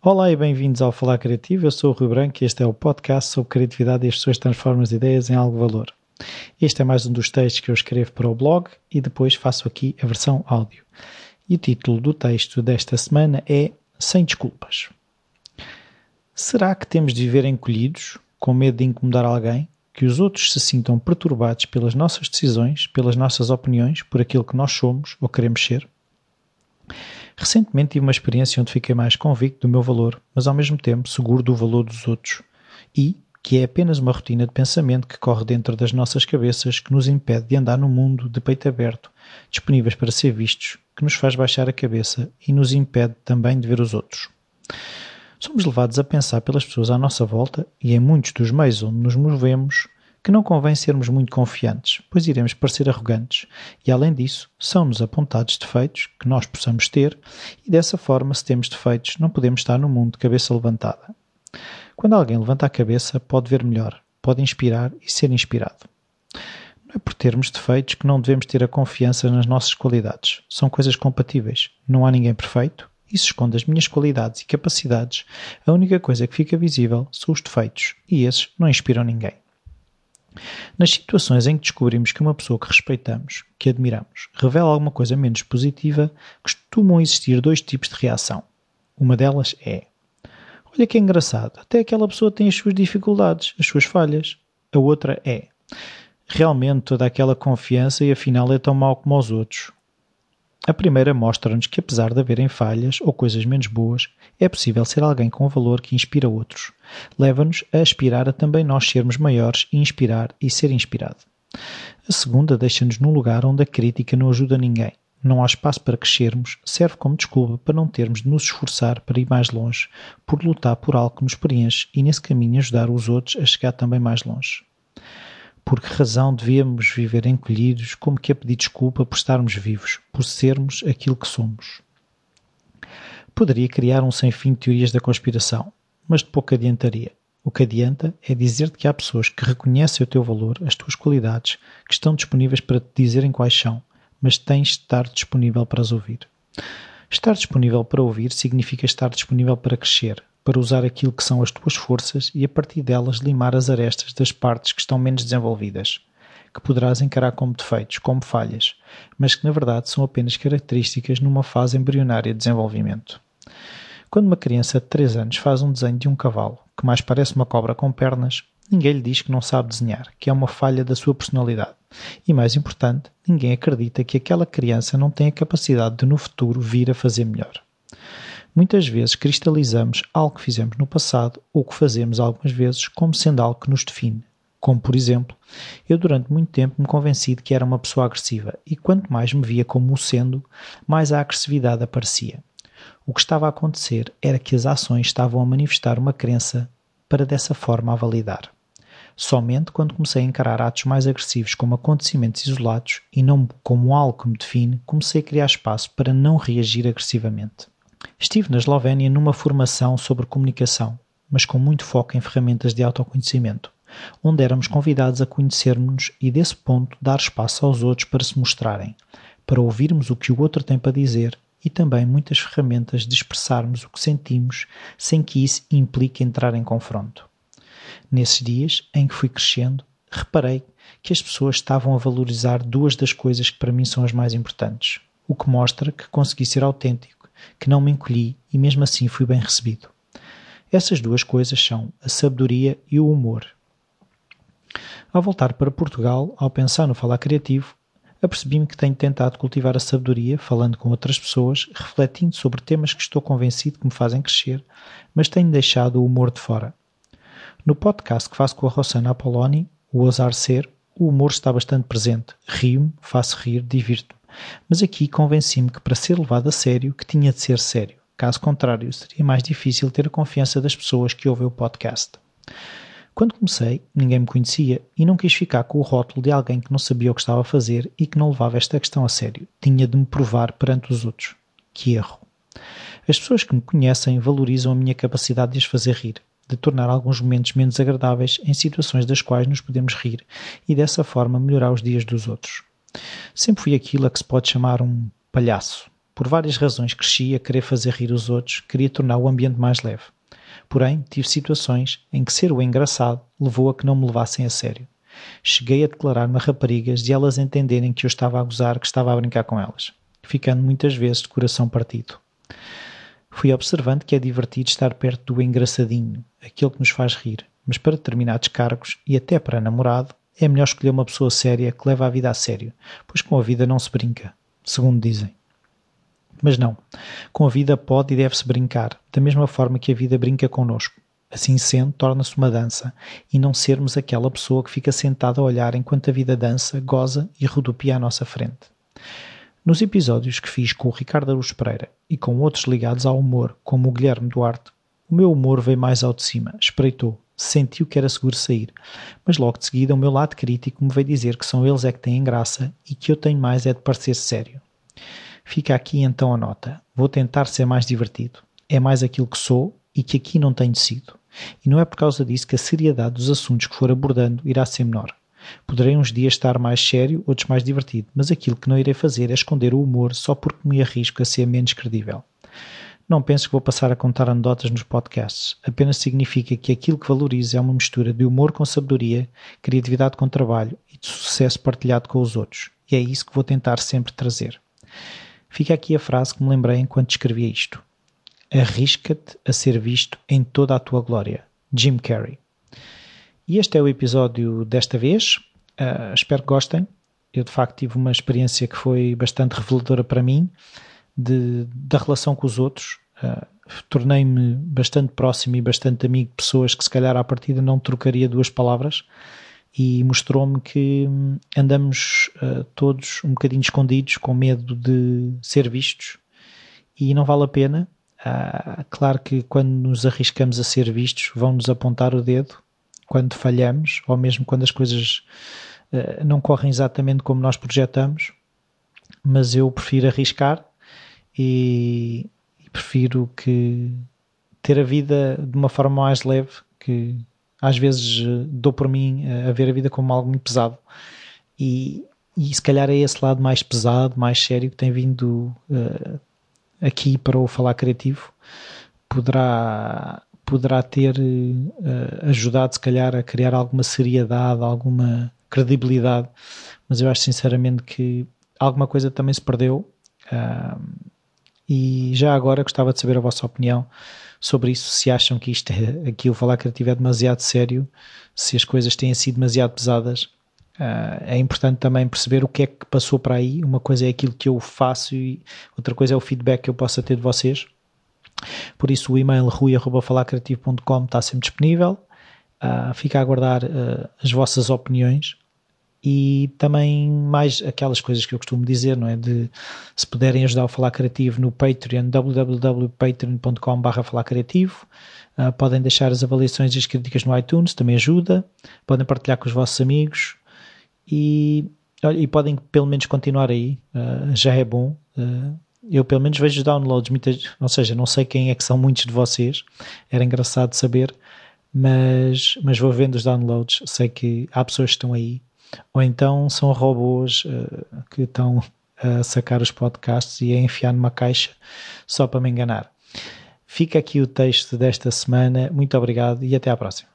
Olá e bem-vindos ao Falar Criativo. Eu sou o Rui Branco e este é o podcast sobre criatividade e as pessoas transformam as ideias em algo valor. Este é mais um dos textos que eu escrevo para o blog e depois faço aqui a versão áudio. E o título do texto desta semana é Sem Desculpas. Será que temos de viver encolhidos, com medo de incomodar alguém? Que os outros se sintam perturbados pelas nossas decisões, pelas nossas opiniões, por aquilo que nós somos ou queremos ser? Recentemente tive uma experiência onde fiquei mais convicto do meu valor, mas ao mesmo tempo seguro do valor dos outros. E que é apenas uma rotina de pensamento que corre dentro das nossas cabeças que nos impede de andar no mundo de peito aberto, disponíveis para ser vistos, que nos faz baixar a cabeça e nos impede também de ver os outros. Somos levados a pensar pelas pessoas à nossa volta e em muitos dos meios onde nos movemos que não convém sermos muito confiantes, pois iremos parecer arrogantes, e além disso, são-nos apontados defeitos que nós possamos ter, e dessa forma, se temos defeitos, não podemos estar no mundo de cabeça levantada. Quando alguém levanta a cabeça, pode ver melhor, pode inspirar e ser inspirado. Não é por termos defeitos que não devemos ter a confiança nas nossas qualidades. São coisas compatíveis. Não há ninguém perfeito. Se esconde as minhas qualidades e capacidades, a única coisa que fica visível são os defeitos, e esses não inspiram ninguém. Nas situações em que descobrimos que uma pessoa que respeitamos, que admiramos, revela alguma coisa menos positiva, costumam existir dois tipos de reação. Uma delas é: Olha que engraçado, até aquela pessoa tem as suas dificuldades, as suas falhas. A outra é: Realmente toda aquela confiança e afinal é tão mau como os outros. A primeira mostra-nos que, apesar de haverem falhas ou coisas menos boas, é possível ser alguém com valor que inspira outros. Leva-nos a aspirar a também nós sermos maiores e inspirar e ser inspirado. A segunda deixa-nos num lugar onde a crítica não ajuda ninguém. Não há espaço para crescermos, serve como desculpa para não termos de nos esforçar para ir mais longe, por lutar por algo que nos preenche e nesse caminho ajudar os outros a chegar também mais longe. Por que razão devíamos viver encolhidos, como que a pedir desculpa por estarmos vivos, por sermos aquilo que somos? Poderia criar um sem fim de teorias da conspiração, mas de pouco adiantaria. O que adianta é dizer-te que há pessoas que reconhecem o teu valor, as tuas qualidades, que estão disponíveis para te dizerem quais são, mas tens de estar disponível para as ouvir. Estar disponível para ouvir significa estar disponível para crescer, para usar aquilo que são as tuas forças e a partir delas limar as arestas das partes que estão menos desenvolvidas, que poderás encarar como defeitos, como falhas, mas que na verdade são apenas características numa fase embrionária de desenvolvimento. Quando uma criança de 3 anos faz um desenho de um cavalo que mais parece uma cobra com pernas, ninguém lhe diz que não sabe desenhar, que é uma falha da sua personalidade. E mais importante, ninguém acredita que aquela criança não tem a capacidade de no futuro vir a fazer melhor. Muitas vezes cristalizamos algo que fizemos no passado ou que fazemos algumas vezes como sendo algo que nos define. Como, por exemplo, eu durante muito tempo me convenci de que era uma pessoa agressiva e quanto mais me via como o sendo, mais a agressividade aparecia. O que estava a acontecer era que as ações estavam a manifestar uma crença para dessa forma a validar. Somente quando comecei a encarar atos mais agressivos como acontecimentos isolados e não como algo que me define, comecei a criar espaço para não reagir agressivamente. Estive na Eslovénia numa formação sobre comunicação, mas com muito foco em ferramentas de autoconhecimento, onde éramos convidados a conhecermos e, desse ponto, dar espaço aos outros para se mostrarem, para ouvirmos o que o outro tem para dizer e também muitas ferramentas de expressarmos o que sentimos sem que isso implique entrar em confronto. Nesses dias em que fui crescendo, reparei que as pessoas estavam a valorizar duas das coisas que para mim são as mais importantes, o que mostra que consegui ser autêntico que não me encolhi e mesmo assim fui bem recebido. Essas duas coisas são a sabedoria e o humor. Ao voltar para Portugal, ao pensar no falar criativo, apercebi-me que tenho tentado cultivar a sabedoria, falando com outras pessoas, refletindo sobre temas que estou convencido que me fazem crescer, mas tenho deixado o humor de fora. No podcast que faço com a Rossana Apoloni, o Ousar Ser, o humor está bastante presente. Rio-me, faço rir, divirto-me. Mas aqui convenci-me que para ser levado a sério, que tinha de ser sério. Caso contrário, seria mais difícil ter a confiança das pessoas que ouvem o podcast. Quando comecei, ninguém me conhecia e não quis ficar com o rótulo de alguém que não sabia o que estava a fazer e que não levava esta questão a sério. Tinha de me provar perante os outros. Que erro. As pessoas que me conhecem valorizam a minha capacidade de as fazer rir, de tornar alguns momentos menos agradáveis em situações das quais nos podemos rir e dessa forma melhorar os dias dos outros. Sempre fui aquilo a que se pode chamar um palhaço. Por várias razões cresci a querer fazer rir os outros, queria tornar o ambiente mais leve. Porém, tive situações em que ser o engraçado levou a que não me levassem a sério. Cheguei a declarar-me a raparigas e elas entenderem que eu estava a gozar, que estava a brincar com elas, ficando muitas vezes de coração partido. Fui observando que é divertido estar perto do engraçadinho, aquele que nos faz rir, mas para determinados cargos e até para namorado, é melhor escolher uma pessoa séria que leva a vida a sério, pois com a vida não se brinca, segundo dizem. Mas não, com a vida pode e deve-se brincar, da mesma forma que a vida brinca connosco. Assim sendo, torna-se uma dança, e não sermos aquela pessoa que fica sentada a olhar enquanto a vida dança, goza e rodopia à nossa frente. Nos episódios que fiz com o Ricardo Aruz Pereira e com outros ligados ao humor, como o Guilherme Duarte, o meu humor veio mais ao de cima, espreitou, sentiu que era seguro sair, mas logo de seguida o meu lado crítico me veio dizer que são eles é que têm graça e que eu tenho mais é de parecer sério. Fica aqui então a nota. Vou tentar ser mais divertido. É mais aquilo que sou e que aqui não tenho sido. E não é por causa disso que a seriedade dos assuntos que for abordando irá ser menor. Poderei uns dias estar mais sério, outros mais divertido, mas aquilo que não irei fazer é esconder o humor só porque me arrisco a ser menos credível. Não penso que vou passar a contar anedotas nos podcasts. Apenas significa que aquilo que valorizo é uma mistura de humor com sabedoria, criatividade com trabalho e de sucesso partilhado com os outros. E é isso que vou tentar sempre trazer. Fica aqui a frase que me lembrei enquanto escrevia isto. Arrisca-te a ser visto em toda a tua glória. Jim Carrey. E este é o episódio desta vez. Uh, espero que gostem. Eu, de facto, tive uma experiência que foi bastante reveladora para mim de, da relação com os outros. Uh, Tornei-me bastante próximo e bastante amigo de pessoas que, se calhar, à partida não trocaria duas palavras. E mostrou-me que hum, andamos uh, todos um bocadinho escondidos, com medo de ser vistos. E não vale a pena. Uh, claro que quando nos arriscamos a ser vistos, vão-nos apontar o dedo. Quando falhamos ou mesmo quando as coisas uh, não correm exatamente como nós projetamos, mas eu prefiro arriscar e, e prefiro que ter a vida de uma forma mais leve que às vezes eh, dou por mim eh, a ver a vida como algo muito pesado. E, e se calhar é esse lado mais pesado, mais sério que tem vindo uh, aqui para o falar criativo. Poderá poderá ter uh, ajudado se calhar a criar alguma seriedade, alguma credibilidade, mas eu acho sinceramente que alguma coisa também se perdeu. Uh, e já agora gostava de saber a vossa opinião sobre isso, se acham que isto é, aqui o falar criativo é demasiado sério, se as coisas têm sido demasiado pesadas. Uh, é importante também perceber o que é que passou para aí. Uma coisa é aquilo que eu faço e outra coisa é o feedback que eu possa ter de vocês. Por isso o e-mail rui.falarcreativo.com está sempre disponível. Uh, fica a aguardar uh, as vossas opiniões e também mais aquelas coisas que eu costumo dizer, não é? De se puderem ajudar o Falar Criativo no Patreon, www.patreon.com.br Falar Criativo. Uh, podem deixar as avaliações e as críticas no iTunes, também ajuda. Podem partilhar com os vossos amigos e, e podem pelo menos continuar aí, uh, já é bom. Uh, eu pelo menos vejo downloads, muitas, ou seja, não sei quem é que são muitos de vocês, era engraçado saber, mas, mas vou vendo os downloads, sei que há pessoas que estão aí ou então são robôs uh, que estão a sacar os podcasts e a enfiar numa caixa só para me enganar. Fica aqui o texto desta semana. Muito obrigado e até à próxima.